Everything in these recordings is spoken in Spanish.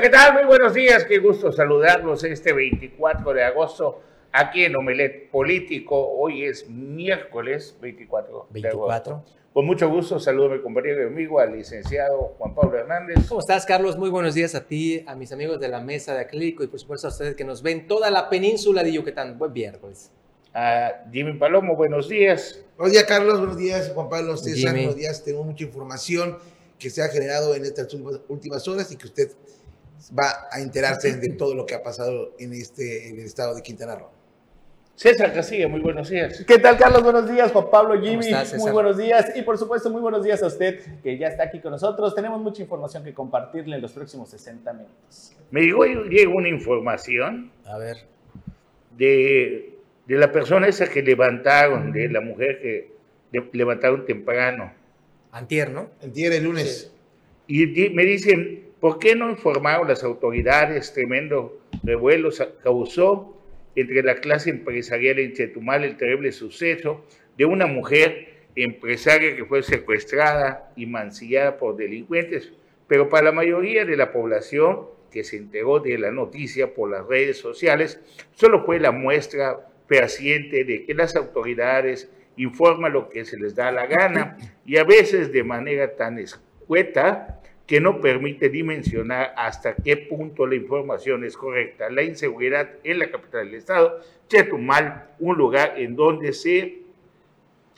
Hola, ¿qué tal? Muy buenos días. Qué gusto saludarlos este 24 de agosto aquí en Omelet Político. Hoy es miércoles 24, 24. Con mucho gusto saludo a mi compañero y amigo, al licenciado Juan Pablo Hernández. ¿Cómo estás, Carlos? Muy buenos días a ti, a mis amigos de la mesa de acrílico y por supuesto a ustedes que nos ven toda la península de Yucatán. Buen miércoles. A Jimmy Palomo, buenos días. Buenos días, Carlos. Buenos días, Juan Pablo. Ustedes Jimmy. buenos días. Tengo mucha información que se ha generado en estas últimas horas y que usted va a enterarse de todo lo que ha pasado en, este, en el estado de Quintana Roo. César Casilla, muy buenos días. ¿Qué tal, Carlos? Buenos días, Juan Pablo, Jimmy. estás, César? muy buenos días. Y por supuesto, muy buenos días a usted que ya está aquí con nosotros. Tenemos mucha información que compartirle en los próximos 60 minutos. Me llegó, llegó una información A ver. de, de la persona esa que levantaron, de la mujer que le- levantaron temprano. Antier, ¿no? Entiende el lunes. Y di- me dicen, ¿por qué no informaron las autoridades? Tremendo revuelo causó entre la clase empresarial en Chetumal el terrible suceso de una mujer empresaria que fue secuestrada y mancillada por delincuentes. Pero para la mayoría de la población que se enteró de la noticia por las redes sociales, solo fue la muestra fehaciente de que las autoridades informan lo que se les da la gana y a veces de manera tan escueta que no permite dimensionar hasta qué punto la información es correcta. La inseguridad en la capital del estado, Chetumal, un lugar en donde se,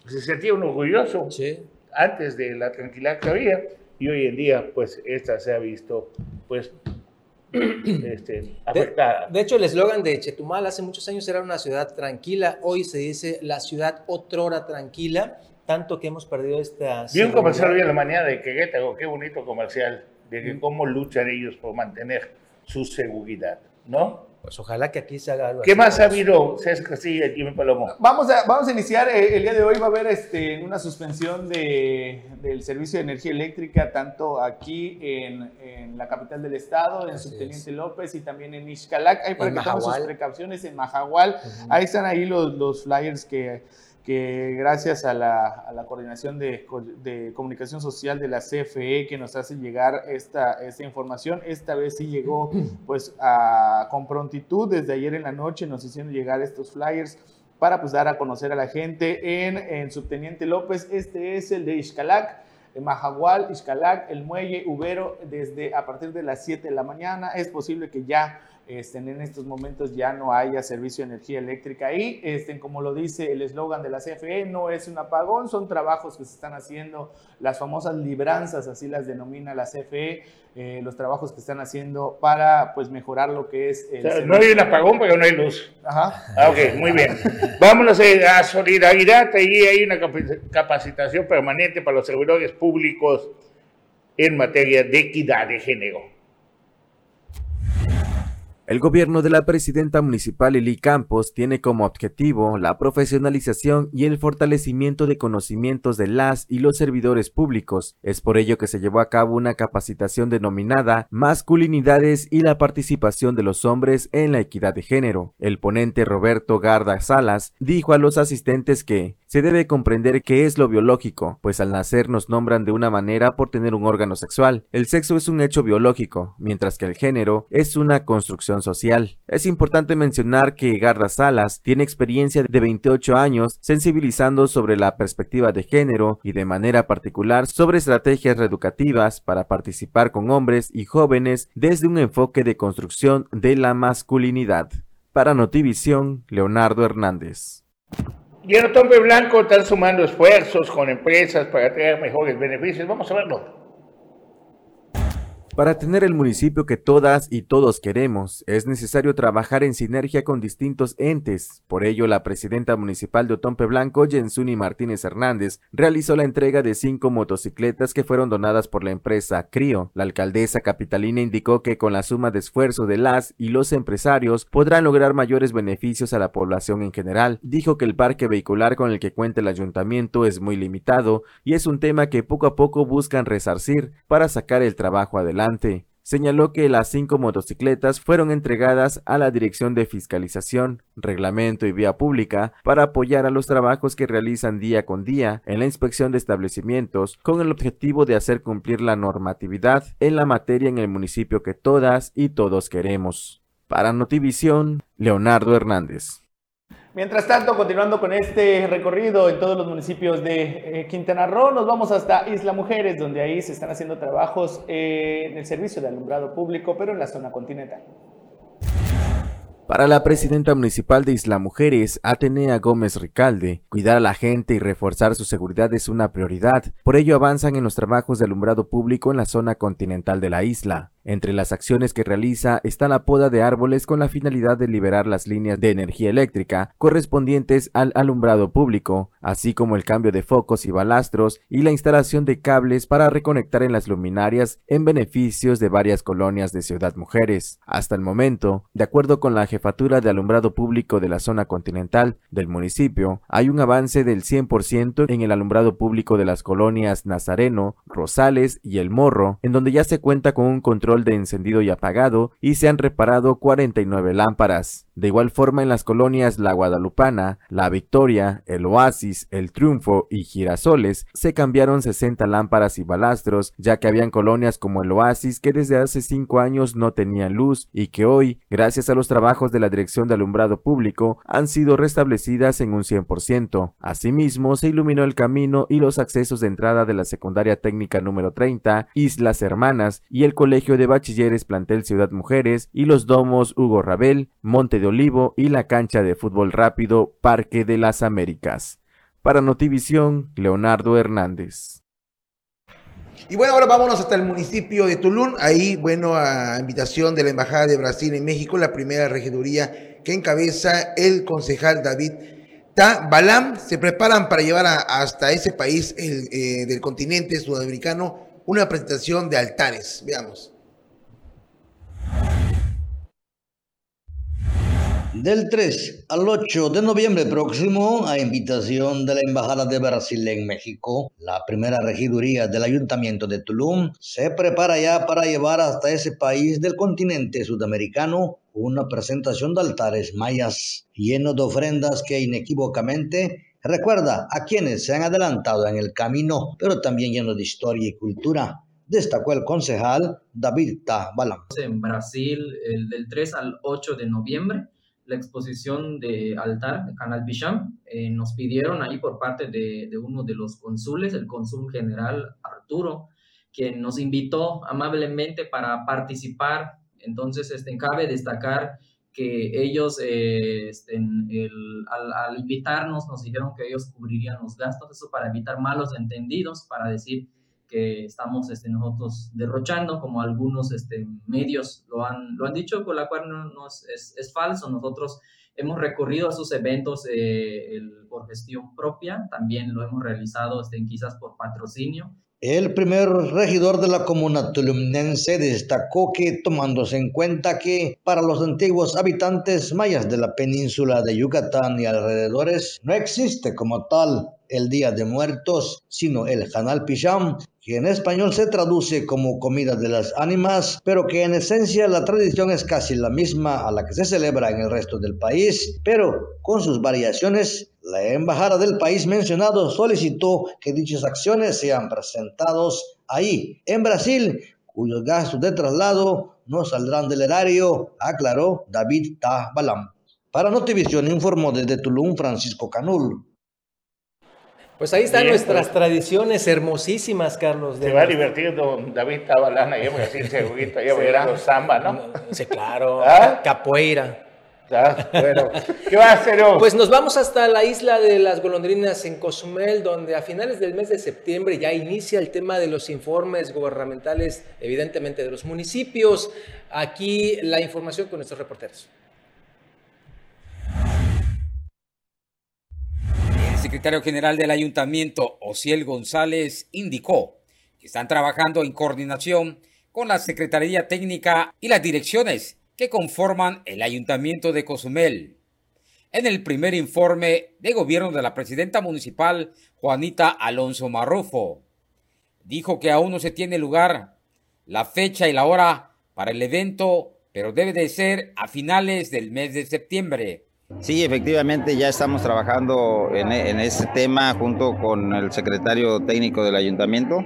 se sentía uno orgulloso Sí. antes de la tranquilidad que había y hoy en día pues esta se ha visto pues este, De, afectada. de hecho, el eslogan de Chetumal hace muchos años era una ciudad tranquila. Hoy se dice la ciudad otrora tranquila. Tanto que hemos perdido esta. Vi un comercial hoy en la mañana de Querétaro, qué bonito comercial, de que cómo luchan ellos por mantener su seguridad, ¿no? Pues ojalá que aquí se haga algo ¿Qué así. más ha habido, César Casilla y Jimmy Palomo? Vamos a, vamos a iniciar. eh, el día de hoy va a haber este, una suspensión de, del servicio de energía eléctrica, tanto aquí en, en la capital del estado, en Así Subteniente es. López y también en Ixcalac. Ahí para En que tomen sus precauciones en Mahahual. Ujú. Ahí están ahí los, los flyers que, que gracias a la, a la coordinación de, de comunicación social de la CFE que nos hace llegar esta, esta información. Esta vez sí llegó pues a- con prontitud. Desde ayer en la noche nos hicieron llegar estos flyers para pues dar a conocer a la gente en, en Subteniente López. Este es el de Ixcalac. En Mahahual, Ixcalac, El Muelle, Ubero, desde a partir de las 7 de la mañana. Es posible que ya este, en estos momentos ya no haya servicio de energía eléctrica ahí. Este, como lo dice el eslogan de la CFE, no es un apagón, son trabajos que se están haciendo, las famosas libranzas, así las denomina la CFE, eh, los trabajos que están haciendo para pues mejorar lo que es el O sea, no hay un apagón, pero no hay luz. Ajá. Ah, ok, muy bien. Vámonos eh, a solidaridad. Ahí hay una capacitación permanente para los servidores públicos en materia de equidad de género. El gobierno de la presidenta municipal Lili Campos tiene como objetivo la profesionalización y el fortalecimiento de conocimientos de las y los servidores públicos. Es por ello que se llevó a cabo una capacitación denominada Masculinidades y la participación de los hombres en la equidad de género. El ponente Roberto Garda Salas dijo a los asistentes que se debe comprender qué es lo biológico, pues al nacer nos nombran de una manera por tener un órgano sexual. El sexo es un hecho biológico, mientras que el género es una construcción social. Es importante mencionar que Garda Salas tiene experiencia de 28 años sensibilizando sobre la perspectiva de género y de manera particular sobre estrategias reeducativas para participar con hombres y jóvenes desde un enfoque de construcción de la masculinidad. Para Notivisión, Leonardo Hernández. Y en Otompe Blanco están sumando esfuerzos con empresas para traer mejores beneficios. Vamos a verlo. Para tener el municipio que todas y todos queremos, es necesario trabajar en sinergia con distintos entes. Por ello, la presidenta municipal de Otompe Blanco, Jensuni Martínez Hernández, realizó la entrega de cinco motocicletas que fueron donadas por la empresa CRIO. La alcaldesa capitalina indicó que con la suma de esfuerzo de las y los empresarios podrán lograr mayores beneficios a la población en general. Dijo que el parque vehicular con el que cuenta el ayuntamiento es muy limitado y es un tema que poco a poco buscan resarcir para sacar el trabajo adelante. Señaló que las cinco motocicletas fueron entregadas a la Dirección de Fiscalización, Reglamento y Vía Pública para apoyar a los trabajos que realizan día con día en la inspección de establecimientos con el objetivo de hacer cumplir la normatividad en la materia en el municipio que todas y todos queremos. Para Notivisión, Leonardo Hernández. Mientras tanto, continuando con este recorrido en todos los municipios de eh, Quintana Roo, nos vamos hasta Isla Mujeres, donde ahí se están haciendo trabajos eh, en el servicio de alumbrado público, pero en la zona continental. Para la presidenta municipal de Isla Mujeres, Atenea Gómez Ricalde, cuidar a la gente y reforzar su seguridad es una prioridad. Por ello avanzan en los trabajos de alumbrado público en la zona continental de la isla. Entre las acciones que realiza está la poda de árboles con la finalidad de liberar las líneas de energía eléctrica correspondientes al alumbrado público, así como el cambio de focos y balastros y la instalación de cables para reconectar en las luminarias en beneficios de varias colonias de Ciudad Mujeres. Hasta el momento, de acuerdo con la jefatura de alumbrado público de la zona continental del municipio, hay un avance del 100% en el alumbrado público de las colonias Nazareno, Rosales y El Morro, en donde ya se cuenta con un control de encendido y apagado y se han reparado 49 lámparas. De igual forma en las colonias La Guadalupana, La Victoria, El Oasis, El Triunfo y Girasoles se cambiaron 60 lámparas y balastros, ya que habían colonias como El Oasis que desde hace 5 años no tenían luz y que hoy, gracias a los trabajos de la Dirección de Alumbrado Público, han sido restablecidas en un 100%. Asimismo, se iluminó el camino y los accesos de entrada de la secundaria técnica número 30, Islas Hermanas y el Colegio de Bachilleres Plantel Ciudad Mujeres y los domos Hugo Rabel, Monte de Olivo y la cancha de fútbol rápido Parque de las Américas. Para Notivisión, Leonardo Hernández. Y bueno, ahora vámonos hasta el municipio de Tulum. Ahí, bueno, a invitación de la Embajada de Brasil en México, la primera regiduría que encabeza el concejal David Ta Balam, se preparan para llevar hasta ese país eh, del continente sudamericano una presentación de altares. Veamos. Del 3 al 8 de noviembre próximo, a invitación de la Embajada de Brasil en México, la primera regiduría del Ayuntamiento de Tulum se prepara ya para llevar hasta ese país del continente sudamericano una presentación de altares mayas lleno de ofrendas que inequívocamente recuerda a quienes se han adelantado en el camino, pero también lleno de historia y cultura destacó el concejal David Tabalam. En Brasil, el del 3 al 8 de noviembre, la exposición de altar de Canal Bicham. Eh, nos pidieron ahí por parte de, uno de los cónsules, el cónsul general Arturo, quien nos invitó amablemente para participar. Entonces, este, cabe destacar que ellos, eh, este, al, al, invitarnos, nos dijeron que ellos cubrirían los gastos, eso para evitar malos entendidos, para decir que estamos este, nosotros derrochando, como algunos este, medios lo han, lo han dicho, con la cual no, es, es, falso. Nosotros hemos recurrido a sus eventos eh, por gestión propia, también lo hemos realizado este, quizás por patrocinio. El primer regidor de la comuna tulumnense destacó que, tomándose en cuenta que para los antiguos habitantes mayas de la península de Yucatán y alrededores no existe como tal el Día de Muertos, sino el Hanal Pisham, que en español se traduce como comida de las ánimas, pero que en esencia la tradición es casi la misma a la que se celebra en el resto del país, pero con sus variaciones. La embajada del país mencionado solicitó que dichas acciones sean presentados ahí, en Brasil, cuyos gastos de traslado no saldrán del erario, aclaró David Tabalam. Para Notivisión informó desde Tulum Francisco Canul. Pues ahí están nuestras pues. tradiciones hermosísimas, Carlos. Se va a divertir don David Tabalana, yo voy a decir segurito, ya voy a samba, ¿no? Sí, claro. ¿Ah? Capoeira. Ah, bueno, ¿qué va a hacer hoy? Pues nos vamos hasta la isla de las golondrinas en Cozumel, donde a finales del mes de septiembre ya inicia el tema de los informes gubernamentales, evidentemente de los municipios. Aquí la información con nuestros reporteros. Secretario general del ayuntamiento, Ociel González, indicó que están trabajando en coordinación con la Secretaría Técnica y las direcciones que conforman el ayuntamiento de Cozumel. En el primer informe de gobierno de la presidenta municipal, Juanita Alonso Marrufo, dijo que aún no se tiene lugar la fecha y la hora para el evento, pero debe de ser a finales del mes de septiembre. Sí, efectivamente ya estamos trabajando en, en este tema junto con el secretario técnico del ayuntamiento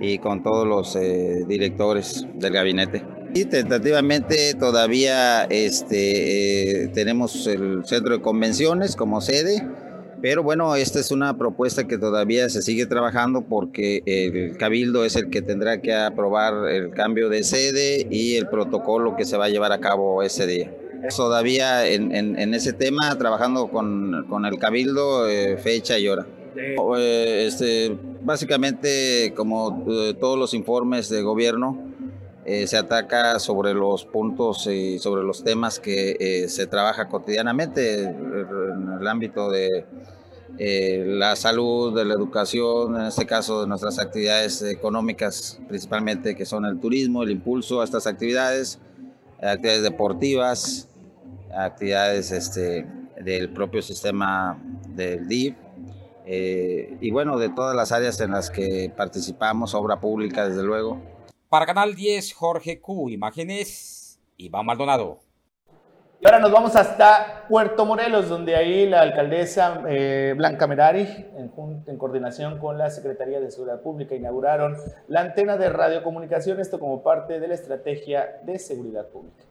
y con todos los eh, directores del gabinete. Y tentativamente todavía este, eh, tenemos el centro de convenciones como sede, pero bueno, esta es una propuesta que todavía se sigue trabajando porque el cabildo es el que tendrá que aprobar el cambio de sede y el protocolo que se va a llevar a cabo ese día. Todavía en, en, ese tema, trabajando con, con el cabildo, eh, fecha y hora. Eh, este, básicamente, como eh, todos los informes de gobierno, eh, se ataca sobre los puntos y sobre los temas que se trabaja cotidianamente en el ámbito de la salud, de la educación, en este caso de nuestras actividades económicas, principalmente que son el turismo, el impulso a estas actividades, actividades deportivas, actividades este, del propio sistema del DIF eh, y bueno, de todas las áreas en las que participamos, obra pública desde luego. Para Canal 10, Jorge Q, imágenes, Iván Maldonado. Ahora nos vamos hasta Puerto Morelos, donde ahí la alcaldesa eh, Blanca Merari, en, en, coordinación con la Secretaría de Seguridad Pública, inauguraron la antena de radiocomunicación, esto como parte de la estrategia de seguridad pública.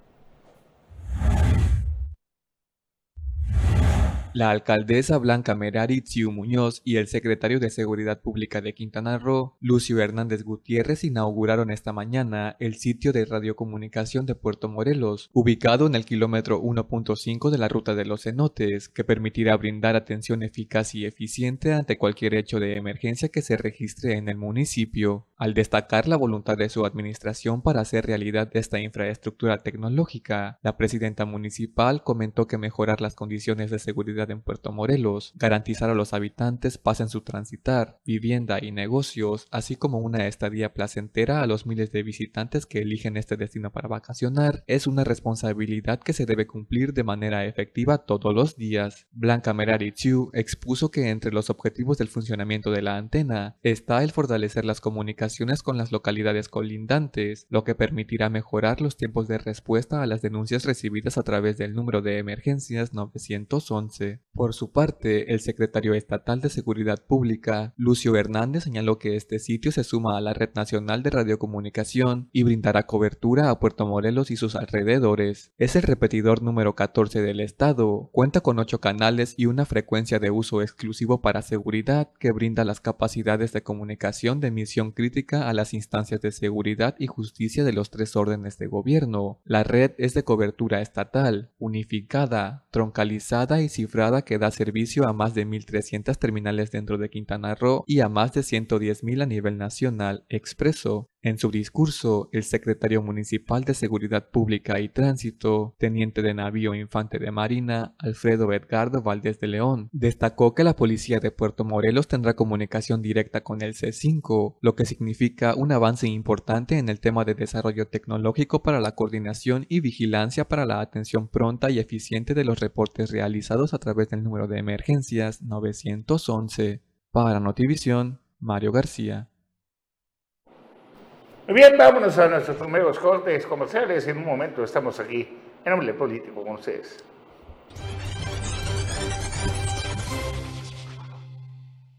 La alcaldesa Blanca Merari Tsiu Muñoz y el secretario de Seguridad Pública de Quintana Roo, Lucio Hernández Gutiérrez, inauguraron esta mañana el sitio de radiocomunicación de Puerto Morelos, ubicado en el kilómetro 1.5 de la ruta de los cenotes, que permitirá brindar atención eficaz y eficiente ante cualquier hecho de emergencia que se registre en el municipio. Al destacar la voluntad de su administración para hacer realidad esta infraestructura tecnológica, la presidenta municipal comentó que mejorar las condiciones de seguridad en Puerto Morelos, garantizar a los habitantes paz en su transitar, vivienda y negocios, así como una estadía placentera a los miles de visitantes que eligen este destino para vacacionar, es una responsabilidad que se debe cumplir de manera efectiva todos los días. Blanca Merari Chu expuso que entre los objetivos del funcionamiento de la antena está el fortalecer las comunicaciones con las localidades colindantes, lo que permitirá mejorar los tiempos de respuesta a las denuncias recibidas a través del número de emergencias 911. Por su parte, el secretario estatal de Seguridad Pública, Lucio Hernández, señaló que este sitio se suma a la Red Nacional de Radiocomunicación y brindará cobertura a Puerto Morelos y sus alrededores. Es el repetidor número 14 del estado, cuenta con 8 canales y una frecuencia de uso exclusivo para seguridad que brinda las capacidades de comunicación de misión crítica a las instancias de seguridad y justicia de los tres órdenes de gobierno. La red es de cobertura estatal, unificada, troncalizada y cifrada que da servicio a más de 1.300 terminales dentro de Quintana Roo y a más de 110.000 a nivel nacional, expresó. En su discurso, el secretario municipal de Seguridad Pública y Tránsito, teniente de navío infante de Marina, Alfredo Edgardo Valdés de León, destacó que la policía de Puerto Morelos tendrá comunicación directa con el C5, lo que significa un avance importante en el tema de desarrollo tecnológico para la coordinación y vigilancia para la atención pronta y eficiente de los reportes realizados a través del número de emergencias 911. Para Notivisión, Mario García. Muy bien, vámonos a nuestros primeros cortes comerciales. En un momento estamos aquí en Hombre Político con ustedes.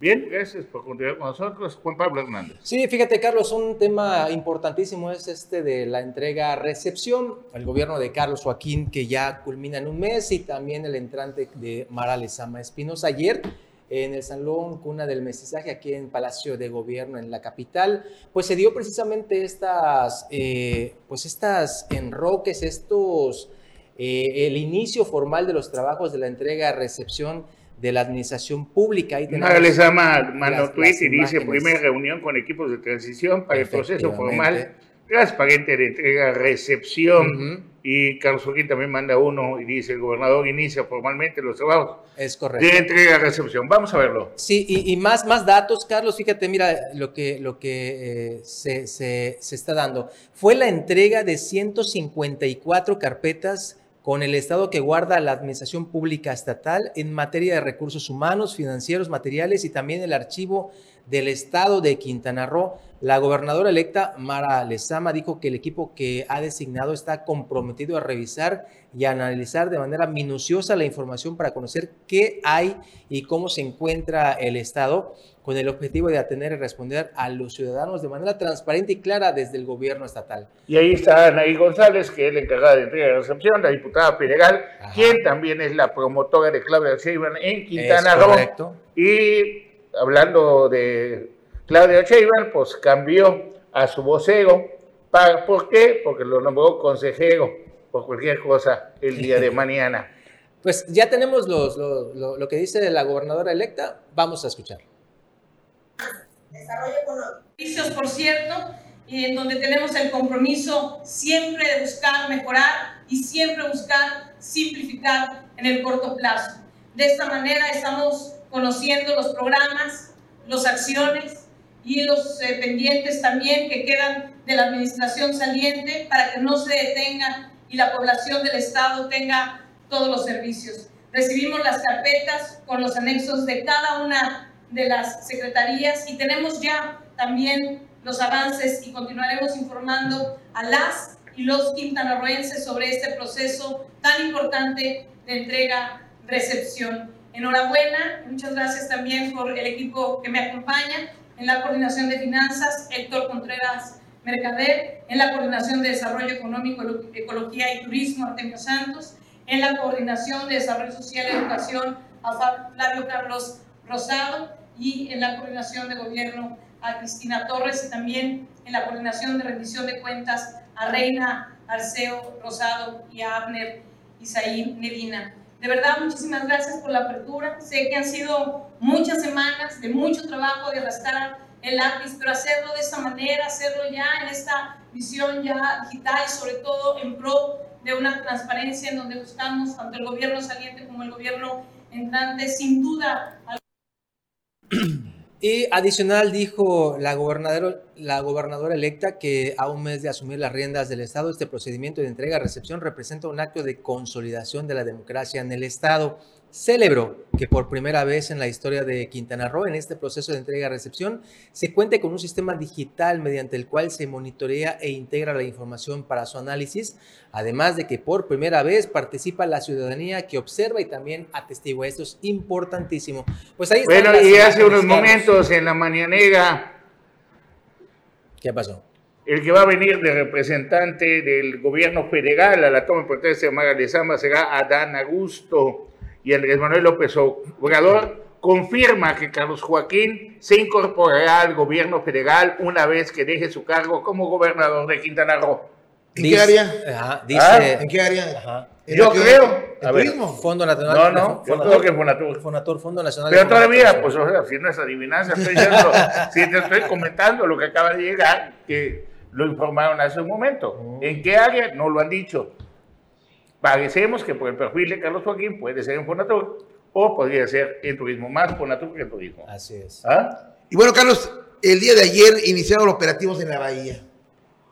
Bien, gracias por continuar con nosotros. Juan Pablo Hernández. Sí, fíjate, Carlos, un tema importantísimo es este de la entrega-recepción. El gobierno de Carlos Joaquín, que ya culmina en un mes, y también el entrante de Mara Lezama Espinosa. Ayer en el Salón Cuna del Mestizaje, aquí en Palacio de Gobierno, en la capital, pues se dio precisamente estas, eh, pues estas enroques, estos, eh, el inicio formal de los trabajos de la entrega-recepción de la administración pública. Ahí les llama mano tweet y dice primera reunión con equipos de transición para el proceso formal transparente de entrega-recepción. Y Carlos Joaquín también manda uno y dice, el gobernador inicia formalmente los trabajos es correcto. de entrega-recepción. Vamos a verlo. Sí, y, más, más datos, Carlos, fíjate, mira lo que, lo que eh, se, se, se está dando. Fue la entrega de 154 carpetas con el Estado que guarda la Administración Pública Estatal en materia de recursos humanos, financieros, materiales y también el archivo del estado de Quintana Roo. La gobernadora electa Mara Lezama dijo que el equipo que ha designado está comprometido a revisar y analizar de manera minuciosa la información para conocer qué hay y cómo se encuentra el estado con el objetivo de atender y responder a los ciudadanos de manera transparente y clara desde el gobierno estatal. Y ahí está Anaí González, que es la encargada de entrega y recepción, la diputada federal, quien también es la promotora de Claudia Sheinbaum en Quintana Roo. Y hablando de Claudia Sheinbaum, pues cambió a su vocero. ¿Por qué? Porque lo nombró consejero por cualquier cosa el día de mañana. Pues ya tenemos lo, lo que dice la gobernadora electa, vamos a escuchar desarrollo económico. Por cierto, y en donde tenemos el compromiso siempre de buscar mejorar y siempre buscar simplificar en el corto plazo. De esta manera estamos conociendo los programas, las acciones y los eh, pendientes también que quedan de la administración saliente para que no se detenga y la población del Estado tenga todos los servicios. Recibimos las carpetas con los anexos de cada una de las secretarías y tenemos ya también los avances y continuaremos informando a las y los quintanarroenses sobre este proceso tan importante de entrega-recepción. Enhorabuena, muchas gracias también por el equipo que me acompaña en la coordinación de finanzas, Héctor Contreras Mercader, en la coordinación de desarrollo económico, ecología y turismo, Artemio Santos, en la coordinación de desarrollo social y educación, a Flavio Carlos Rosado y en la coordinación de gobierno a Cristina Torres y también en la coordinación de rendición de cuentas a Reina Arceo Rosado y a Abner Isaí Medina. De verdad, muchísimas gracias por la apertura. Sé que han sido muchas semanas de mucho trabajo de arrastrar el lápiz, pero hacerlo de esta manera, hacerlo ya en esta visión ya digital y sobre todo en pro de una transparencia en donde buscamos tanto el gobierno saliente como el gobierno entrante, sin duda. Y adicional dijo la gobernadora, la gobernadora electa que a un mes de asumir las riendas del Estado, este procedimiento de entrega-recepción representa un acto de consolidación de la democracia en el Estado celebró que por primera vez en la historia de Quintana Roo, en este proceso de entrega-recepción, se cuente con un sistema digital mediante el cual se monitorea e integra la información para su análisis, además de que por primera vez participa la ciudadanía que observa y también atestigua. Esto es importantísimo. Pues ahí bueno, y hace unos momentos en la mañanera... ¿Qué pasó? El que va a venir de representante del gobierno federal a la toma de protesta de Magalesama será Adán Augusto y Andrés Manuel López Obrador confirma que Carlos Joaquín se incorporará al gobierno federal una vez que deje su cargo como gobernador de Quintana Roo. ¿En qué área? Ajá, dice, ¿Ah? ¿En qué área? Yo creo. ¿El turismo? Fondo Nacional. No, no, yo creo que Fonatur. Fonatur, Fondo Nacional. Pero todavía, pues, o sea, si no es adivinanza, estoy diciendo, si te estoy comentando lo que acaba de llegar, que lo informaron hace un momento. Mm. ¿En qué área? No lo han dicho. Parecemos que por el perfil de Carlos Joaquín puede ser en Fonatur o podría ser en turismo, más Fonatur que en turismo. Así es. ¿Ah? Y bueno, Carlos, el día de ayer iniciaron los operativos en la bahía.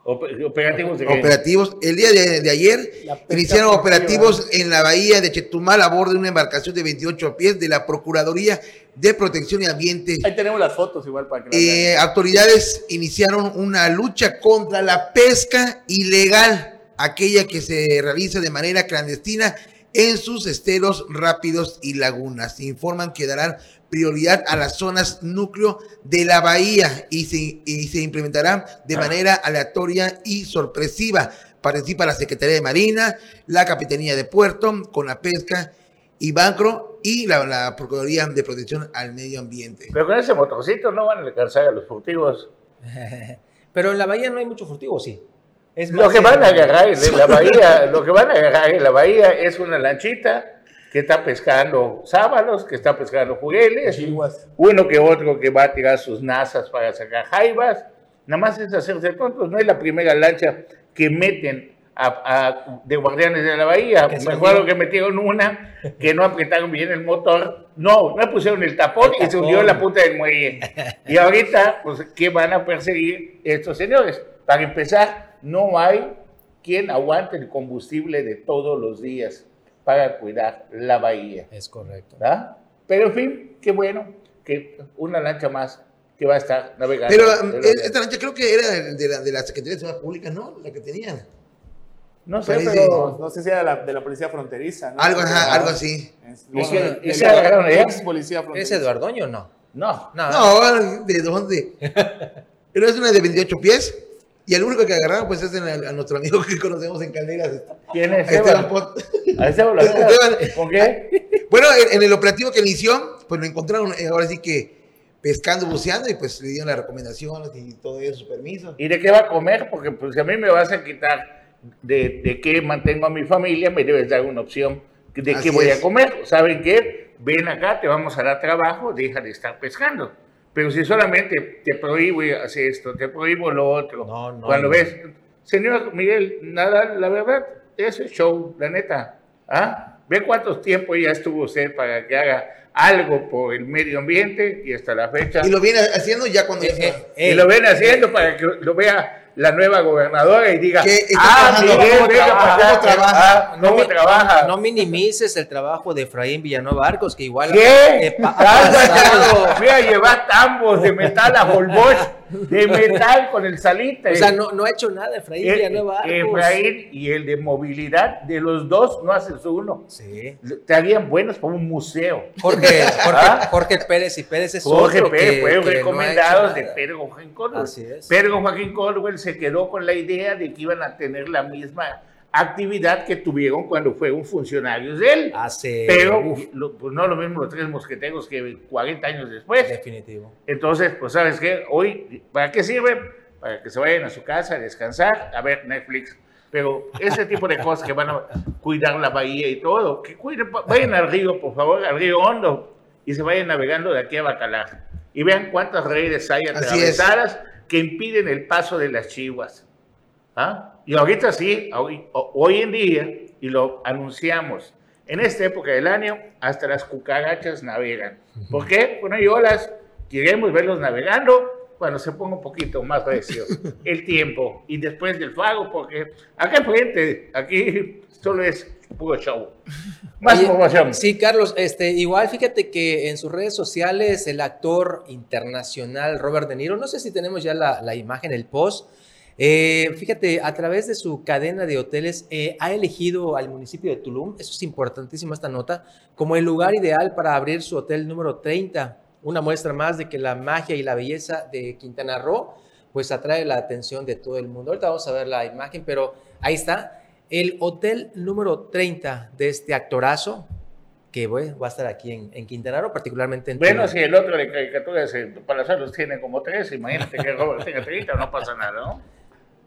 operativos de Operativos. El día de, ayer iniciaron operativos en la bahía de Chetumal a bordo de una embarcación de 28 pies de la Procuraduría de Protección y Ambiente. Ahí tenemos las fotos igual para que eh, Autoridades iniciaron una lucha contra la pesca ilegal aquella que se realiza de manera clandestina en sus esteros rápidos y lagunas. Se informan que darán prioridad a las zonas núcleo de la bahía y se, y se implementará de manera aleatoria y sorpresiva. Participa la Secretaría de Marina, la Capitanía de Puerto, con la pesca y Bancro y la, la, Procuraduría de Protección al Medio Ambiente. Pero con ese motorcito no van a alcanzar a los furtivos. Pero en la bahía no hay mucho furtivo, sí lo que van a agarrar en la bahía, lo que van a agarrar en la bahía es una lanchita que está pescando sábalos, que está pescando jugueles, uno que otro que va a tirar sus nazas para sacar jaibas, nada más es hacerse tontos, no es la primera lancha que meten a, de guardianes de la bahía, me acuerdo que metieron una que no apretaron bien el motor, no, no pusieron el tapón y se hundió la punta del muelle. Y ahorita, pues, ¿qué van a perseguir estos señores? Para empezar, no hay quien aguante el combustible de todos los días para cuidar la bahía. Es correcto. Pero en fin, qué bueno que una lancha más que va a estar navegando. Pero esta lancha creo que era de la, de la Secretaría de Seguridad Pública, ¿no? La que tenían. no sé, parece- pero No, sé si era de la, de la policía fronteriza. ¿no? Algo, ajá, Pero- algo así. Es- ¿Y ese- del- y se del- agarraron allá? ex policía ¿Es fronteriza. Eduardoño o no? no. No. No, ¿de dónde? Pero es una de 28 pies. Y el único que agarraron, pues, es el- a nuestro amigo que conocemos en Calderas. ¿Quién es Esteban. A Esteban. ¿Por qué? Bueno, en, en el operativo que inició, pues lo encontraron eh, ahora sí que pescando, buceando, y pues le dieron las recomendaciones y todo eso, su permiso. ¿Y de qué va a comer? Porque pues si a mí me vas a quitar de, de qué mantengo a mi familia, me debes dar una opción de Así qué voy es. a comer. ¿Saben qué? Ven acá, te vamos a dar trabajo, deja de estar pescando. Pero si solamente te prohíbo hacer esto, te prohíbo lo otro, No, no, cuando no. ves, señor Miguel, nada, la verdad, eso es show, la neta. ¿Ah? Ve cuántos tiempos ya estuvo usted para que haga algo por el medio ambiente y hasta la fecha. Y lo viene haciendo ya cuando... Eh, ya eh, eh, Y lo ven haciendo para que lo vea la nueva gobernadora y diga, ah, Miguel, ¿cómo venga trabaja? ¿Cómo trabaja? ah, no minimices el trabajo de Efraín Villanueva Arcos, que igual ¿Qué? ha pasado. Voy a llevar tambos de metal a Holbox, de metal con el salita. O sea, no, no ha hecho nada Efraín Eh, Villanueva Arcos. Efraín y el de movilidad, de los dos no hacen su uno. Sí. Estarían buenos para un museo. Jorge, Jorge, ¿Ah? Jorge Pérez y Pérez es Jorge otro Pérez que- no recomendados de. Pedro Joaquín Caldwell. Así es. Pedro Joaquín Caldwell se quedó con la idea de que iban a tener la misma actividad que tuvieron cuando fueron funcionarios de él. Hace. Pero uf, lo- pues no lo mismo los tres mosqueteros que 40 años después. definitivo. Entonces, pues sabes qué, hoy, ¿para qué sirve? Para que se vayan a su casa a descansar, a ver Netflix. Pero ese tipo de cosas que van a cuidar la bahía y todo, que cuiden, vayan al río, por favor, al río Hondo, y se vayan navegando de aquí a Bacalar. Y vean cuántas redes hay atravesadas que impiden el paso de las chihuas. ¿Ah? Y ahorita sí, hoy, hoy en día, y lo anunciamos, en esta época del año, hasta las cucarachas navegan. ¿Por qué? Bueno, y olas, queremos verlos navegando cuando se ponga un poquito más recio el tiempo y después del fago, porque acá enfrente, aquí solo es puro show. Más Oye, información. Sí, Carlos, este, igual fíjate que en sus redes sociales el actor internacional Robert De Niro, no sé si tenemos ya la, la imagen, el post, eh, fíjate, a través de su cadena de hoteles eh, ha elegido al municipio de Tulum, eso es importantísimo esta nota, como el lugar ideal para abrir su hotel número 30, una muestra más de que la magia y la belleza de Quintana Roo pues atrae la atención de todo el mundo. Ahorita vamos a ver la imagen, pero ahí está. El hotel número 30 de este actorazo, que bueno, va a estar aquí en, en Quintana Roo, particularmente en Bueno, si el otro de caricaturas Palazuelos tiene como tres, imagínate que Robert tenga 30, no pasa nada, ¿no?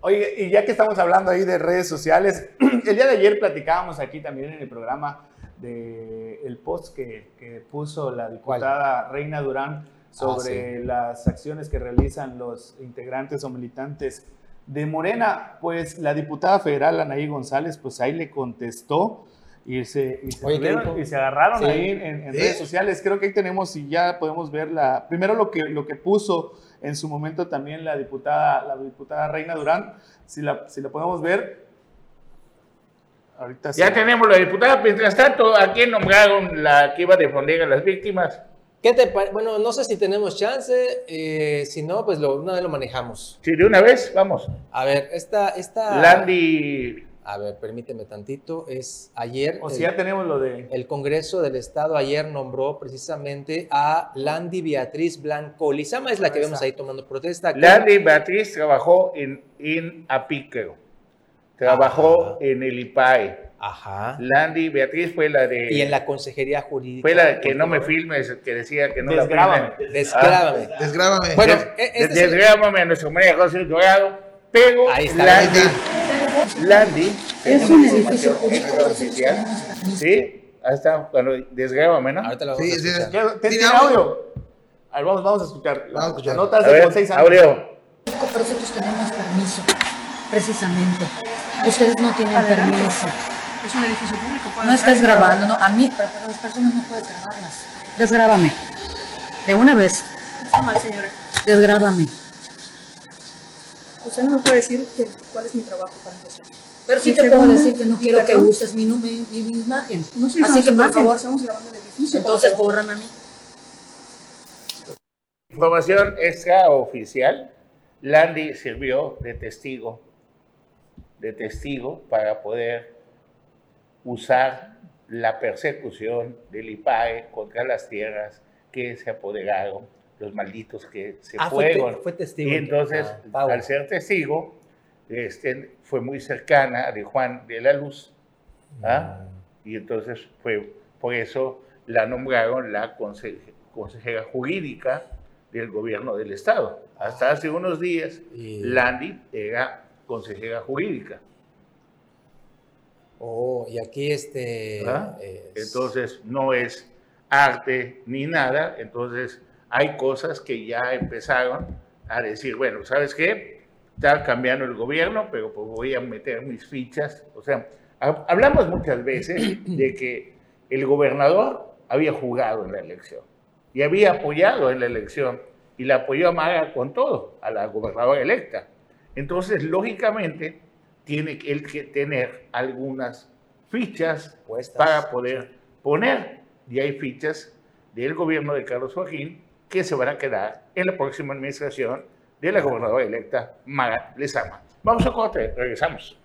Oye, y ya que estamos hablando ahí de redes sociales, el día de ayer platicábamos aquí también en el programa de el post que, que puso la diputada Reina Durán sobre las acciones que realizan los integrantes o militantes de Morena. Pues la diputada federal Anaí González, pues ahí le contestó y se, y se, agarraron Sí. ahí en, redes sociales. Creo que ahí tenemos y ya podemos ver la, primero lo que, lo que puso en su momento también la diputada, la diputada Reina Durán, si la, si la podemos ver. Ahorita Ya sí. tenemos la diputada, mientras tanto, ¿a quién nombraron la que iba a defender a las víctimas? ¿Qué te Bueno, no sé si tenemos chance, eh, si no, pues lo, una vez lo manejamos. Sí, de una vez, vamos. A ver, esta, esta... Landy, A ver, permíteme tantito, es ayer... O el- si ya tenemos lo de... El Congreso del Estado ayer nombró precisamente a Landy Beatriz Blanco Lizama, es la que Ahí vemos ahí tomando protesta. Landy Beatriz trabajó en, en Apíquero, trabajó Ajá. en el IPAE. Ajá. Landy Beatriz fue la de... Y en la Consejería Jurídica. Fue la que no me filmes, que decía que no Desgrábame. la filmen. Desgrábame. Desgrábame. Bueno, Des- e- este es el- Desgrábame a nuestro María José Dorado, pero Ahí está. Landy, Landy, es un edificio oficial, ¿sí? Ahí está, cuando desgrábame, ¿no? Ahorita lo vamos Sí, a escuchar. ¿Qué- ¿Tiene ¿Tiene audio? A ver, vamos, vamos a escuchar. Vamos a escuchar. Notas de por seis años. audio. Pero nosotros tenemos permiso, precisamente. Ustedes no tienen permiso. Es un edificio público. No estás grabando, no. A mí, para las personas no puedes grabarlas. Desgrábame. De una vez. Está mal, señora. Desgrábame. Usted no me puede decir que- cuál es mi trabajo para empezar. Pero sí ¿Y te puedo decir que no quiero que uses mi, mi, mi- mi imagen. No Así que, por favor, estamos grabando el edificio. entonces borran a mí. Información extraoficial. Landy sirvió de testigo, de testigo para poder usar la persecución del IPAE contra las tierras que se apoderaron, los malditos que se Ah, fue fueron. fue testigo. Y entonces, Ah, al ser testigo, este, fue muy cercana de Juan de la Luz. ¿ah? Mm. Y entonces fue por eso la nombraron la conse- consejera jurídica del gobierno del Estado. Hasta hace unos días, Y- Landy era consejera jurídica. Oh, y aquí este... es- Entonces, no es arte ni nada. Entonces, hay cosas que ya empezaron a decir, bueno, ¿sabes qué? Está cambiando el gobierno, pero pues voy a meter mis fichas. O sea, ha- hablamos muchas veces de que el gobernador había jugado en la elección y había apoyado en la elección y la apoyó a Mara con todo, a la gobernadora electa. Entonces, lógicamente, tiene que él que tener algunas fichas Puestas. para poder poner. Y hay fichas del gobierno de Carlos Joaquín que se van a quedar en la próxima administración de la gobernadora electa Mara Lezama. Vamos a corte, regresamos.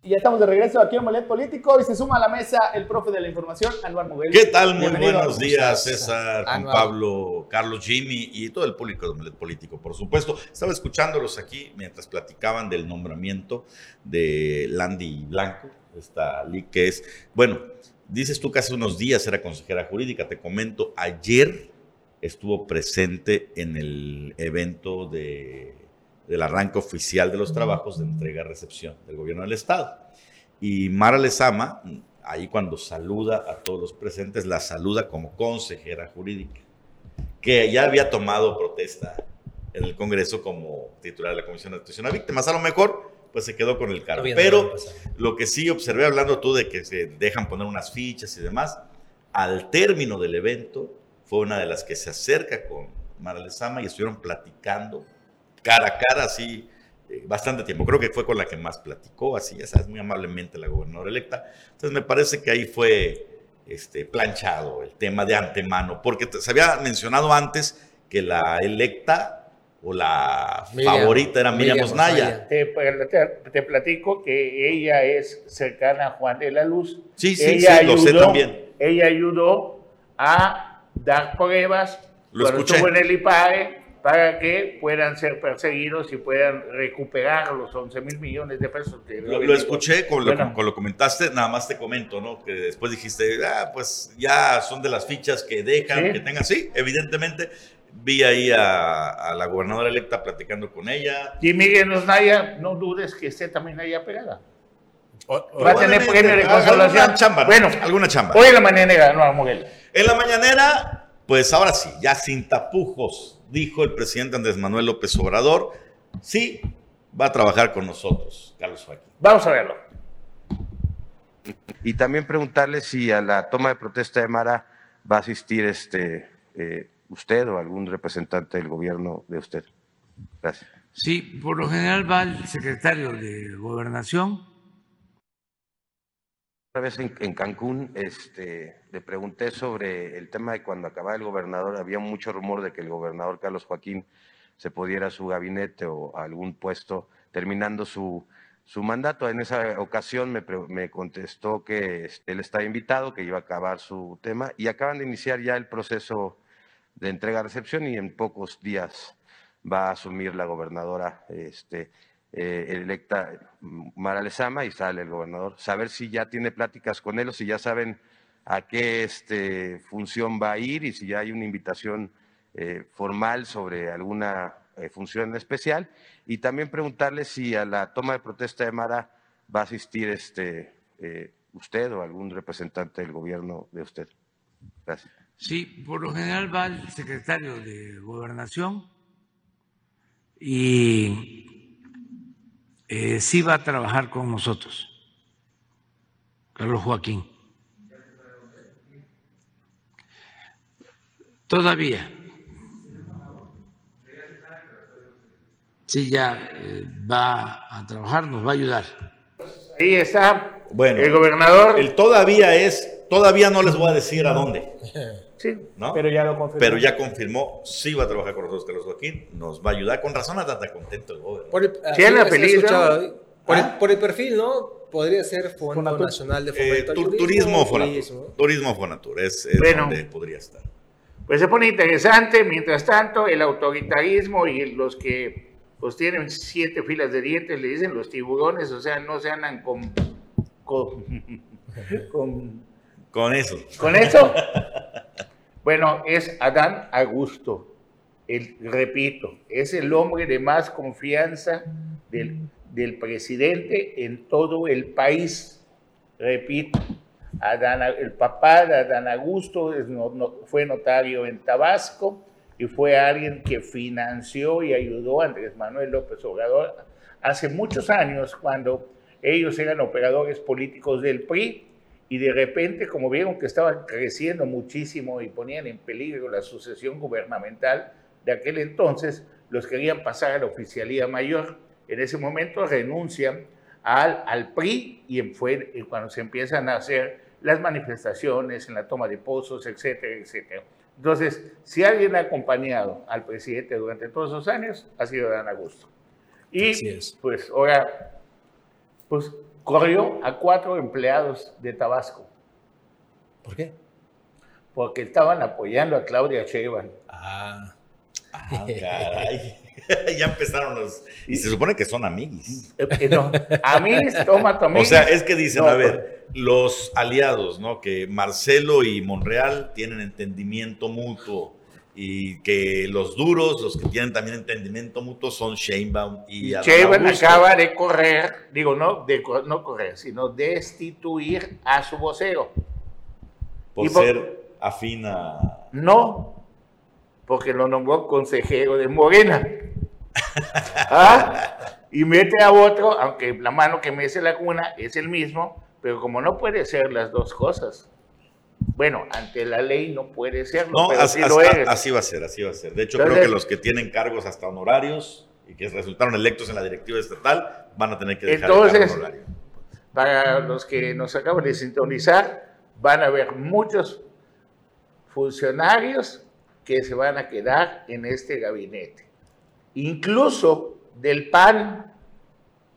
Y ya estamos de regreso aquí en Molet Político y se suma a la mesa el profe de la información, Anuar Muguel. ¿Qué tal? Muy Bienvenido. buenos días, César, Juan. Pablo, Carlos, Jimmy y todo el público de Omelet Político, por supuesto. Estaba escuchándolos aquí mientras platicaban del nombramiento de Landy Blanco, esta Lee, que es, bueno, dices tú que hace unos días era consejera jurídica, te comento, ayer estuvo presente en el evento de, del arranque oficial de los trabajos de entrega-recepción del gobierno del Estado. Y Mara Lezama, ahí cuando saluda a todos los presentes, la saluda como consejera jurídica, que ya había tomado protesta en el Congreso como titular de la Comisión de Atención a Víctimas. A lo mejor, pues se quedó con el bien, Pero lo que sí observé hablando tú de que se dejan poner unas fichas y demás, al término del evento fue una de las que se acerca con Mara Lezama y estuvieron platicando cara a cara, así, eh, bastante tiempo. Creo que fue con la que más platicó, así, ya sabes, muy amablemente la gobernadora electa. Entonces me parece que ahí fue este, planchado el tema de antemano, porque se había mencionado antes que la electa o la Miriam, favorita era Miriam, Miriam Osnaya. Te, te- te platico que ella es cercana a Juan de la Luz. Sí, sí, ella sí, lo sé también. Ella ayudó a dar pruebas Lo cuando escuché. estuvo en el IPAE para que puedan ser perseguidos y puedan recuperar los 11 mil millones de pesos. que Lo, lo escuché, con lo, Bueno. con lo comentaste, nada más te comento, ¿no? Que después dijiste, ah, pues ya son de las fichas que dejan, Sí. que tengan. Sí, evidentemente. Vi ahí a, a la gobernadora electa platicando con ella. Y Miguel Osnaya, no dudes que esté también allá pegada. O- o- Va a tener premio de alguna consolación. chamba, ¿no? Bueno, alguna chamba. hoy en la mañana ganó a Moguel. En la mañanera, pues ahora sí, ya sin tapujos, dijo el presidente Andrés Manuel López Obrador, sí, va a trabajar con nosotros, Carlos Joaquín. Vamos a verlo. Y también preguntarle si a la toma de protesta de Mara va a asistir este eh, usted o algún representante del gobierno de usted. Gracias. Sí, por lo general va el secretario de Gobernación. Una vez en, en Cancún este, le pregunté sobre el tema de cuando acababa el gobernador, había mucho rumor de que el gobernador Carlos Joaquín se pudiera a su gabinete o a algún puesto terminando su, su mandato. En esa ocasión me, me contestó que este, él estaba invitado, que iba a acabar su tema y acaban de iniciar ya el proceso de entrega-recepción y en pocos días va a asumir la gobernadora este, eh, electa Mara Lezama y sale el gobernador. Saber si ya tiene pláticas con él o si ya saben a qué este, función va a ir y si ya hay una invitación eh, formal sobre alguna eh, función especial. Y también preguntarle si a la toma de protesta de Mara va a asistir este, eh, usted o algún representante del gobierno de usted. Gracias. Sí, por lo general va el secretario de Gobernación y eh, sí va a trabajar con nosotros, Carlos Joaquín. Todavía. Sí, ya eh, va a trabajar, nos va a ayudar. Ahí está Bueno, el gobernador. El todavía es Todavía no les voy a decir a dónde. Sí, ¿no? Pero ya lo confirmó. Pero ya confirmó, sí va a trabajar con nosotros Carlos Joaquín, nos va a ayudar. Con razón anda tan contento el gobernador. Por el, por, el, ¿Ah? por el perfil, ¿no? Podría ser Fondo Fonatur. Nacional de Eh, Fomento tu- turismo Fonatur. turismo. Turismo Fonatur, es, es Bueno. donde podría estar. Pues se pone interesante, mientras tanto, el autoritarismo y los que pues tienen siete filas de dientes, le dicen los tiburones, o sea, no se andan con... con, con, Con eso. con eso. Bueno, es Adán Augusto, el, repito, es el hombre de más confianza del, del presidente en todo el país. Repito, Adán, el papá de Adán Augusto fue notario en Tabasco y fue alguien que financió y ayudó a Andrés Manuel López Obrador hace muchos años cuando ellos eran operadores políticos del PRI y de repente como vieron que estaban creciendo muchísimo y ponían en peligro la sucesión gubernamental de aquel entonces, los querían pasar a la oficialía mayor. En ese momento renuncian al, al PRI y fue cuando se empiezan a hacer las manifestaciones en la toma de pozos, etcétera, etcétera. Entonces, si alguien ha acompañado al presidente durante todos esos años, ha sido Dan Augusto. Y Así es. pues ahora, pues corrió a cuatro empleados de Tabasco ¿Por qué? porque estaban apoyando a Claudia Sheinbaum. Ah. Ah, caray. ya empezaron los... Y se supone que son amiguis. Eh, no, a mí, toma tu O amigo. sea, es que dicen, No, a ver, los aliados, ¿no? Que Marcelo y Monreal tienen entendimiento mutuo y que los duros, los que tienen también entendimiento mutuo son Sheinbaum y Sheinbaum acaba de correr, digo, no, de, no correr, sino destituir a su vocero. por y por- ser afín a... No, porque lo nombró consejero de Morena. ¿Ah? Y mete a otro, aunque la mano que mece la cuna es el mismo, pero como no puede ser las dos cosas. Bueno, ante la ley no puede serlo, No, pero así, sí lo así- eres. así va a ser, así va a ser. De hecho, Entonces- creo que los que tienen cargos hasta honorarios y que resultaron electos en la directiva estatal van a tener que dejar el cargo honorario. para los que nos acaban de sintonizar, van a haber muchos funcionarios que se van a quedar en este gabinete. Incluso del PAN,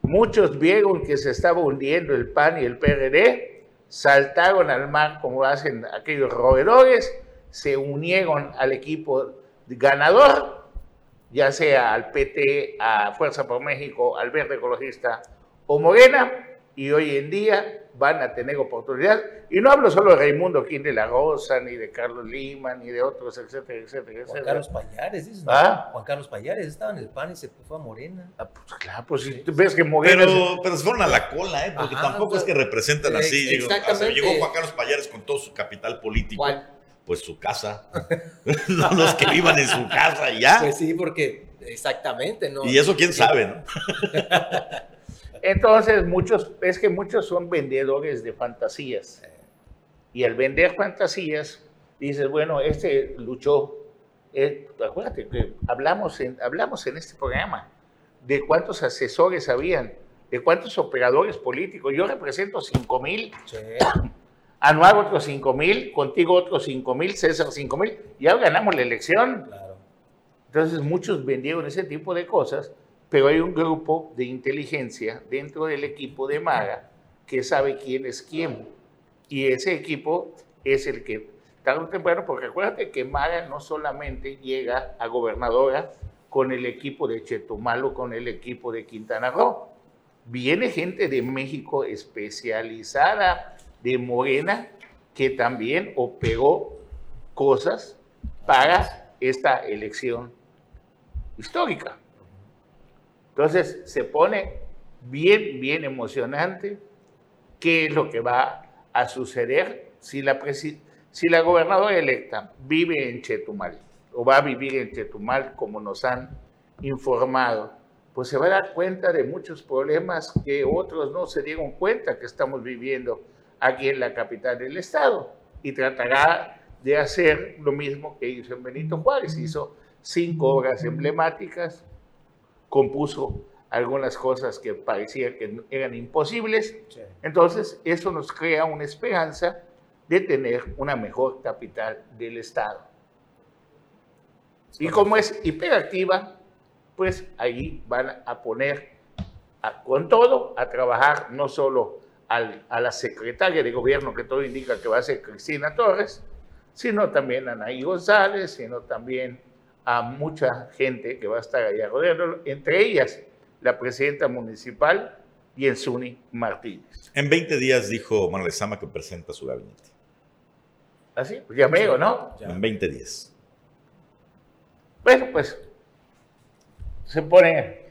muchos vieron que se estaba hundiendo el PAN y el PRD, saltaron al mar como hacen aquellos roedores, se unieron al equipo ganador, ya sea al PT, a Fuerza por México, al Verde Ecologista o Morena, y hoy en día van a tener oportunidad. Y no hablo solo de Raimundo Quín de la Rosa, ni de Carlos Lima, ni de otros, etcétera, etcétera, Juan etcétera. Carlos Payares, dices, ¿no? ¿Ah? Juan Carlos Payares estaba en el PAN y se fue a Morena. Ah, pues claro, pues si tú ves que Morena... Pero, pero se fueron a la cola, ¿eh? Porque Ajá, tampoco es que representan así. Digo, hasta llegó Juan Carlos Payares con todo su capital político. ¿Cuál? Pues su casa. No, Los que vivan en su casa y ya. Pues sí, porque exactamente, ¿no? y eso quién sabe, ¿no? Entonces, muchos, es que muchos son vendedores de fantasías. Y al vender fantasías, dices, bueno, este luchó. Eh, acuérdate que hablamos en, hablamos en este programa de cuántos asesores habían, de cuántos operadores políticos. Yo represento 5 mil, Sí. Anual otros 5 mil, contigo otros 5 mil, César 5 mil. Ya ganamos la elección. Claro. Entonces muchos vendieron ese tipo de cosas, pero hay un grupo de inteligencia dentro del equipo de Maga que sabe quién es quién. Y ese equipo es el que, tarde o temprano, porque acuérdate que Maga no solamente llega a gobernadora con el equipo de Chetumal o con el equipo de Quintana Roo. Viene gente de México especializada de Morena que también operó cosas para esta elección histórica. Entonces se pone bien, bien emocionante qué es lo que va a suceder si la, gobernadora electa vive en Chetumal o va a vivir en Chetumal como nos han informado, pues se va a dar cuenta de muchos problemas que otros no se dieron cuenta que estamos viviendo aquí en la capital del estado y tratará de hacer lo mismo que hizo en Benito Juárez. Hizo cinco obras emblemáticas, compuso algunas cosas que parecían que eran imposibles. Entonces, eso nos crea una esperanza de tener una mejor capital del Estado. Y como es hiperactiva, pues ahí van a poner con todo a trabajar no solo a la secretaria de gobierno, que todo indica que va a ser Cristina Torres, sino también a Anaí González, sino también a mucha gente que va a estar allá rodeándolo, entre ellas la presidenta municipal y Enzuni Martínez. En 20 días dijo Manuel Sama que presenta su gabinete. ¿Así? ¿Ah, pues ya me ¿no? En 20 días. Bueno, pues se pone,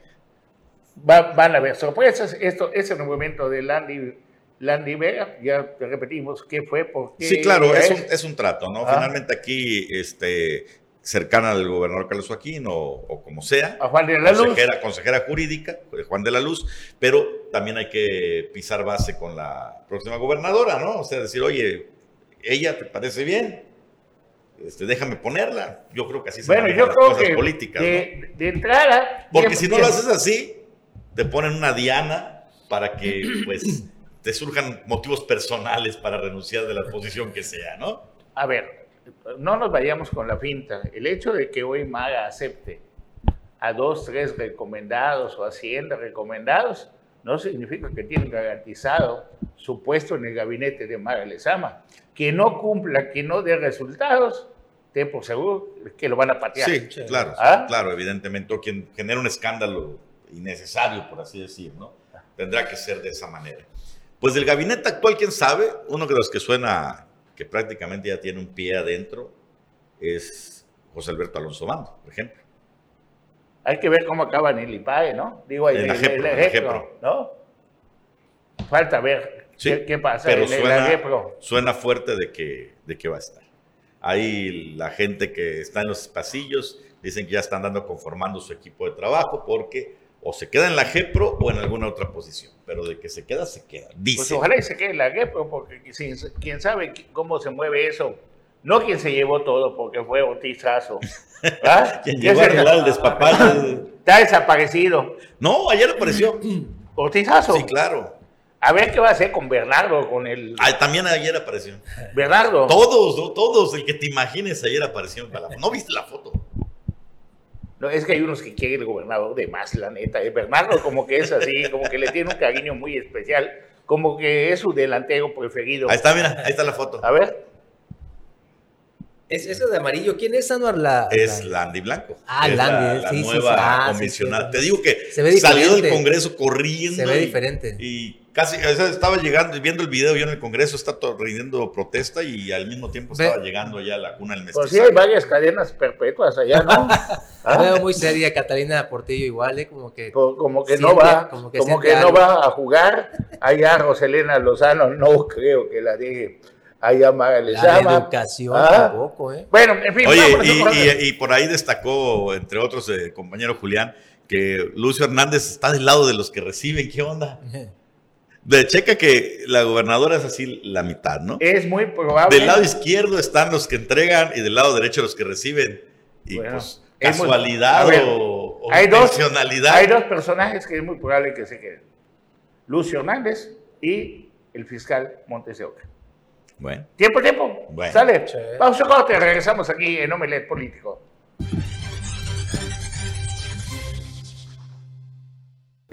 van a haber sorpresas. Esto, ese movimiento de Landy, Landy Vega, ya repetimos qué fue, por qué. Sí, claro, es un, es un, trato, ¿no? Ah. Finalmente aquí, este, cercana al gobernador Carlos Joaquín o, como sea. A Juan de la consejera, Luz. Consejera jurídica, Juan de la Luz, pero también hay que pisar base con la próxima gobernadora, ¿no? O sea, decir, oye, ¿ella te parece bien? Este, déjame ponerla. Yo creo que así se bueno, yo las creo cosas que políticas. De, de entrada. Porque si no lo haces así, te ponen una diana para que, pues, te surjan motivos personales para renunciar de la posición que sea, ¿no? A ver, no nos vayamos con la finta. El hecho de que hoy Maga acepte a dos, tres recomendados o hacienda recomendados, no significa que tienen garantizado su puesto en el gabinete de Maga Lezama. Que no cumpla, que no dé resultados, ten por seguro que lo van a patear. Sí, claro, ¿Ah? claro, evidentemente. O quien genera un escándalo innecesario, por así decir, ¿no? Tendrá que ser de esa manera. Pues del gabinete actual, quién sabe, uno de los que suena que prácticamente ya tiene un pie adentro, es José Alberto Alonso Bando, por ejemplo. Hay que ver cómo acaba en el IPAE, ¿no? Digo, en, el, ejemplo, ¿no? Falta ver qué, pasa pero suena, suena fuerte de que, de que va a estar. Ahí la gente que está en los pasillos dicen que ya están dando conformando su equipo de trabajo porque o se queda en la GEPRO o en alguna otra posición, pero de que se queda, se queda. Dice. Pues ojalá y se quede en la GEPRO, porque quién sabe cómo se mueve eso. No quien se llevó todo, porque fue Ortizazo. ¿Ah? quien llevó a arreglar el despapal. Está desaparecido. No, ayer apareció. ¿Ortizazo? Sí, claro. A ver qué va a hacer con Bernardo, con el... Ah, también ayer apareció. Bernardo. Todos, todos, el que te imagines ayer apareció. ¿No viste la foto? No, es que hay unos que quieren el gobernador de más, la neta. Bernardo como que es así, como que le tiene un cariño muy especial, como que es su delantero preferido. Ahí está, mira, ahí está la foto. A ver. Es eso de amarillo. ¿Quién es Anuar? La, es Landy Blanco. Ah, Landy, la, sí, nueva ah, comisionada. Te digo que salió del Congreso corriendo. Se ve diferente. Y casi estaba llegando, viendo el video yo en el Congreso, está rindiendo protesta y al mismo tiempo estaba llegando ya a la cuna del mestizaje. Pues sí, hay varias cadenas perpetuas allá, ¿no? ¿Ah? Veo muy seria Catalina Portillo igual, ¿eh? Como que... Como, que no va, como que, no va a jugar. Allá Roselena Lozano no creo que la deje ahí Maga La educación ¿Ah? tampoco, ¿eh? Bueno, en fin. Oye, y, por ahí destacó, entre otros, el eh, compañero Julián, que Lucio Hernández está del lado de los que reciben. ¿Qué onda? De checa que la gobernadora es así la mitad, ¿no? Es muy probable. Del lado izquierdo están los que entregan y del lado derecho los que reciben. Y pues, casualidad o, hay dos, Hay dos personajes que es muy probable que se queden. Lucio Hernández y el fiscal Montes de Oca. Bueno. Tiempo, tiempo. Bueno. Sale. Vamos a corte, regresamos aquí en Omelet Político.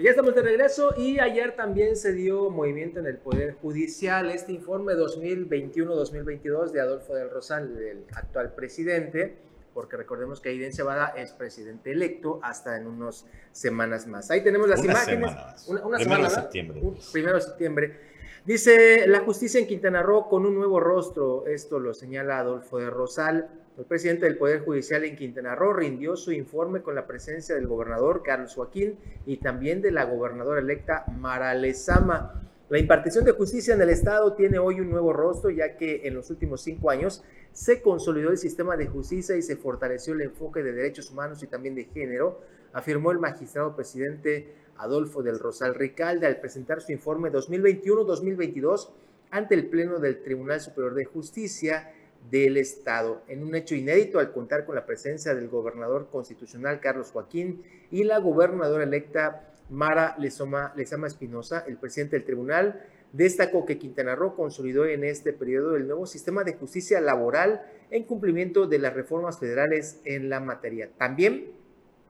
Ya estamos de regreso y ayer también se dio movimiento en el Poder Judicial. Este informe 2021-2022 de Adolfo del Rosal, el actual presidente, porque recordemos que Aiden Cebada es presidente electo hasta en unas semanas más. Ahí tenemos las imágenes. Una, una primero de septiembre. primero de septiembre. Dice la justicia en Quintana Roo con un nuevo rostro. Esto lo señala Adolfo de Rosal. El presidente del Poder Judicial en Quintana Roo rindió su informe con la presencia del gobernador Carlos Joaquín y también de la gobernadora electa Mara Lezama. La impartición de justicia en el Estado tiene hoy un nuevo rostro, ya que en los últimos cinco años se consolidó el sistema de justicia y se fortaleció el enfoque de derechos humanos y también de género, afirmó el magistrado presidente Adolfo del Rosal Ricalde al presentar su informe 2021-2022 ante el Pleno del Tribunal Superior de Justicia del Estado, en un hecho inédito al contar con la presencia del gobernador constitucional Carlos Joaquín y la gobernadora electa Mara Lezama Espinosa, el presidente del tribunal destacó que Quintana Roo consolidó en este periodo el nuevo sistema de justicia laboral en cumplimiento de las reformas federales en la materia. También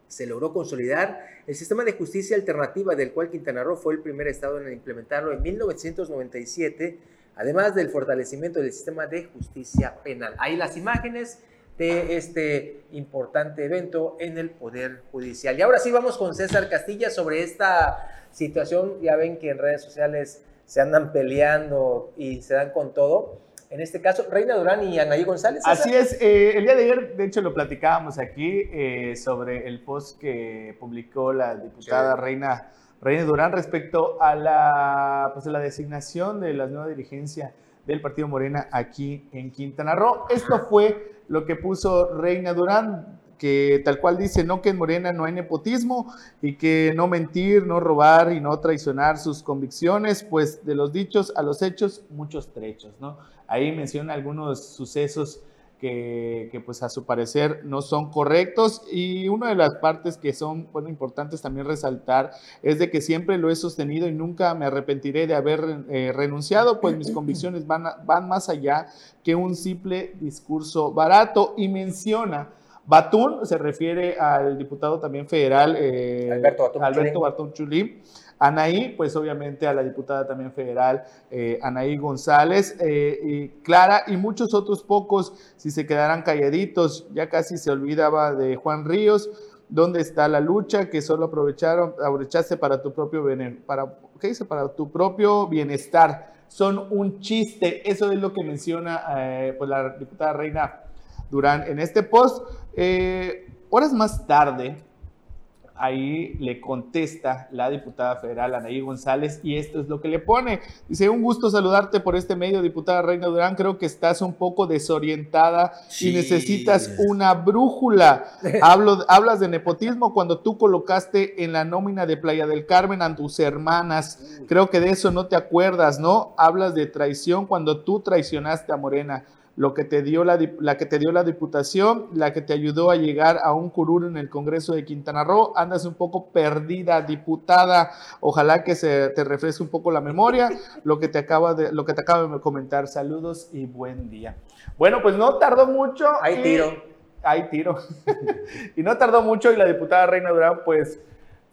se logró consolidar el sistema de justicia alternativa del cual Quintana Roo fue el primer estado en implementarlo en 1997, además del fortalecimiento del sistema de justicia penal. Ahí las imágenes de este importante evento en el Poder Judicial. Y ahora sí vamos con César Castilla sobre esta situación. Ya ven que en redes sociales se andan peleando y se dan con todo. En este caso, Reina Durán y Anaí González. Así es, eh, el día de ayer, de hecho, lo platicábamos aquí eh, sobre el post que publicó la diputada Reina, Reina Durán respecto a la, pues, la designación de la nueva dirigencia del Partido Morena aquí en Quintana Roo. Esto fue lo que puso Reina Durán, que tal cual dice, no que en Morena no hay nepotismo y que no mentir, no robar y no traicionar sus convicciones, pues de los dichos a los hechos, muchos trechos, ¿no? Ahí menciona algunos sucesos que, que, pues a su parecer no son correctos. Y una de las partes que son bueno, importantes también resaltar es de que siempre lo he sostenido y nunca me arrepentiré de haber eh, renunciado, pues mis convicciones van, van más allá que un simple discurso barato. Y menciona Batún, se refiere al diputado también federal eh, Alberto Batún Alberto Batún Chulín Anaí, pues obviamente a la diputada también federal eh, Anaí González, eh, y Clara y muchos otros pocos, si se quedaran calladitos, ya casi se olvidaba de Juan Ríos, ¿dónde está la lucha que solo aprovecharon, aprovechaste para tu propio para, ¿qué? Para tu propio bienestar. Son un chiste, eso es lo que menciona eh, pues la diputada Reina Durán en este post. horas más tarde, ahí le contesta la diputada federal Anaí González y esto es lo que le pone. Dice, un gusto saludarte por este medio, diputada Reina Durán, creo que estás un poco desorientada y necesitas una brújula. Hablo, hablas de nepotismo cuando tú colocaste en la nómina de Playa del Carmen a tus hermanas. Creo que de eso no te acuerdas, ¿no? Hablas de traición cuando tú traicionaste a Morena lo que te dio la, la, que te dio la diputación, la que te ayudó a llegar a un curul en el Congreso de Quintana Roo. Andas un poco perdida, diputada. Ojalá que se te refresque un poco la memoria. Lo que te acaba de, lo que te acabo de comentar. Saludos y buen día. Bueno, pues no tardó mucho. Hay tiro. Hay tiro. y no tardó mucho y la diputada Reina Durán, pues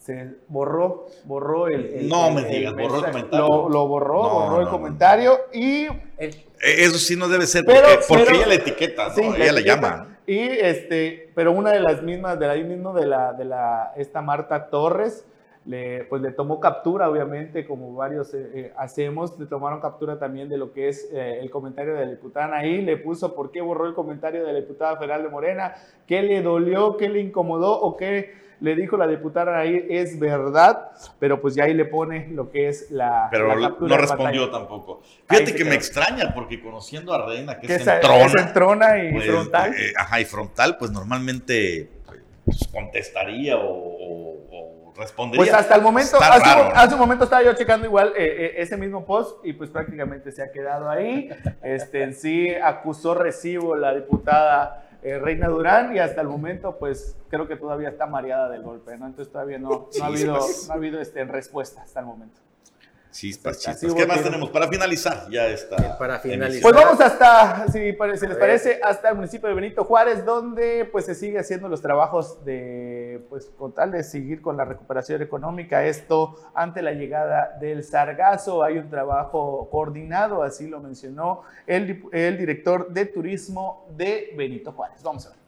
se borró, borró el, no me digas, borró el comentario. Lo, borró, borró el comentario y eh, eso sí no debe ser, porque, ella la etiqueta, ¿no? ella la, llama. Y este, pero una de las mismas, de ahí mismo de la, de la, esta Marta Torres, le, pues le tomó captura, obviamente, como varios eh, eh, hacemos, le tomaron captura también de lo que es el comentario de la diputada ahí, le puso por qué borró el comentario de la diputada federal de Morena, qué le dolió, qué le incomodó o qué le dijo la diputada ahí es verdad, pero pues ya ahí le pone lo que es la. Pero no respondió tampoco. Fíjate que me extraña, porque conociendo a Reina, que, es entrona. y pues, frontal. Eh, ajá, y frontal, pues normalmente pues, contestaría o, respondería. Pues hasta el momento, hace, un momento estaba yo checando igual eh, eh, ese mismo post y pues prácticamente se ha quedado ahí. Este, en sí acusó recibo la diputada eh, Reina Durán y hasta el momento pues creo que todavía está mareada del golpe, ¿no? Entonces todavía no, ha habido, no ha habido este, respuesta hasta el momento. Chispas, chispas. ¿Qué más tenemos para finalizar? Ya está. Para finalizar. Pues vamos hasta, si, les parece, hasta el municipio de Benito Juárez, donde pues se sigue haciendo los trabajos de, pues con tal de seguir con la recuperación económica. Esto ante la llegada del sargazo. Hay un trabajo coordinado, así lo mencionó el, el director de turismo de Benito Juárez. Vamos a ver.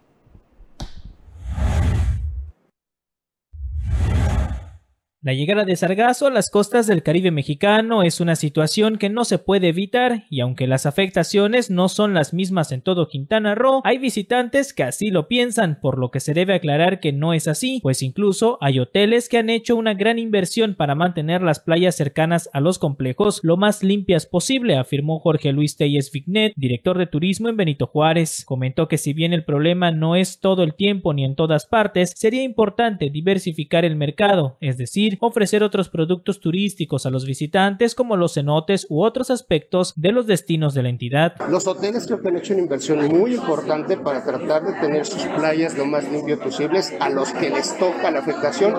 La llegada de sargazo a las costas del Caribe mexicano es una situación que no se puede evitar y aunque las afectaciones no son las mismas en todo Quintana Roo, hay visitantes que así lo piensan, por lo que se debe aclarar que no es así, pues incluso hay hoteles que han hecho una gran inversión para mantener las playas cercanas a los complejos lo más limpias posible, afirmó Jorge Luis Telles Vignet, director de turismo en Benito Juárez. Comentó que si bien el problema no es todo el tiempo ni en todas partes, sería importante diversificar el mercado, es decir, ofrecer otros productos turísticos a los visitantes como los cenotes u otros aspectos de los destinos de la entidad. Los hoteles que han hecho una inversión muy importante para tratar de tener sus playas lo más limpias posibles a los que les toca la afectación.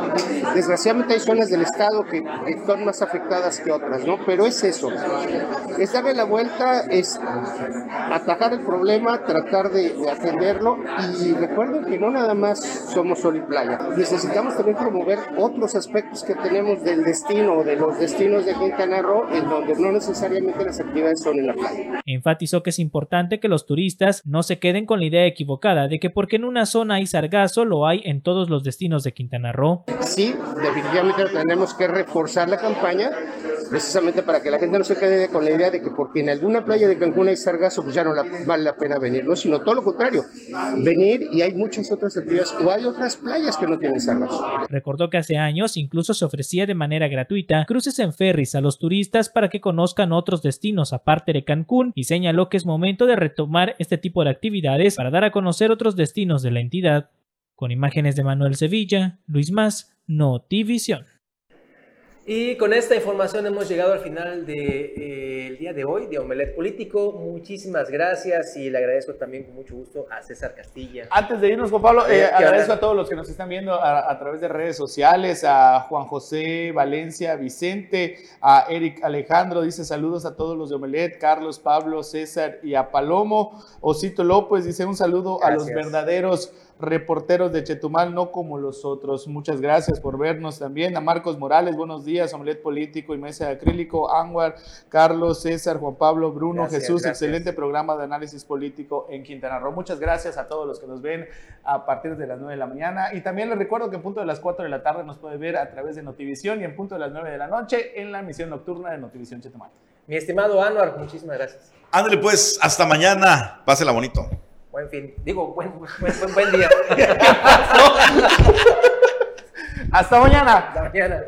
Desgraciadamente hay zonas del estado que, son más afectadas que otras, ¿no? Pero es eso, es darle la vuelta, es atajar el problema, tratar de, de atenderlo y recuerden que no nada más somos sol y playa, necesitamos también promover otros aspectos que tenemos del destino o de los destinos de Quintana Roo en donde no necesariamente las actividades son en la playa. Enfatizó que es importante que los turistas no se queden con la idea equivocada de que porque en una zona hay sargazo lo hay en todos los destinos de Quintana Roo. Sí, definitivamente tenemos que reforzar la campaña precisamente para que la gente no se quede con la idea de que porque en alguna playa de Cancún hay sargazo, pues ya no la, vale la pena venir, no, sino todo lo contrario, venir y hay muchas otras actividades o hay otras playas que no tienen sargazo. Recordó que hace años incluso se ofrecía de manera gratuita cruces en ferries a los turistas para que conozcan otros destinos aparte de Cancún y señaló que es momento de retomar este tipo de actividades para dar a conocer otros destinos de la entidad. Con imágenes de Manuel Sevilla, Luis Más, Notivisión. Y con esta información hemos llegado al final del de, eh, día de hoy de Omelet Político. Muchísimas gracias y le agradezco también con mucho gusto a César Castilla. Antes de irnos, Juan Pablo, eh, agradezco a todos los que nos están viendo a, a, través de redes sociales, a Juan José Valencia, Vicente, a Eric Alejandro, dice saludos a todos los de Omelet, Carlos, Pablo, César y a Palomo. Osito López dice un saludo gracias. a los verdaderos reporteros de Chetumal, no como los otros. Muchas gracias por vernos también. A Marcos Morales, buenos días, Omelet Político y Mesa de Acrílico, Anwar, Carlos, César, Juan Pablo, Bruno, gracias, Jesús, gracias. excelente programa de análisis político en Quintana Roo. Muchas gracias a todos los que nos ven a partir de las 9 de la mañana. Y también les recuerdo que en punto de las 4 de la tarde nos puede ver a través de Notivisión y en punto de las 9 de la noche en la emisión nocturna de Notivisión Chetumal. Mi estimado Anwar, muchísimas gracias. Ándale pues, hasta mañana. Pásela bonito. Buen fin. Digo, buen, buen, buen, día. Hasta mañana. Hasta mañana.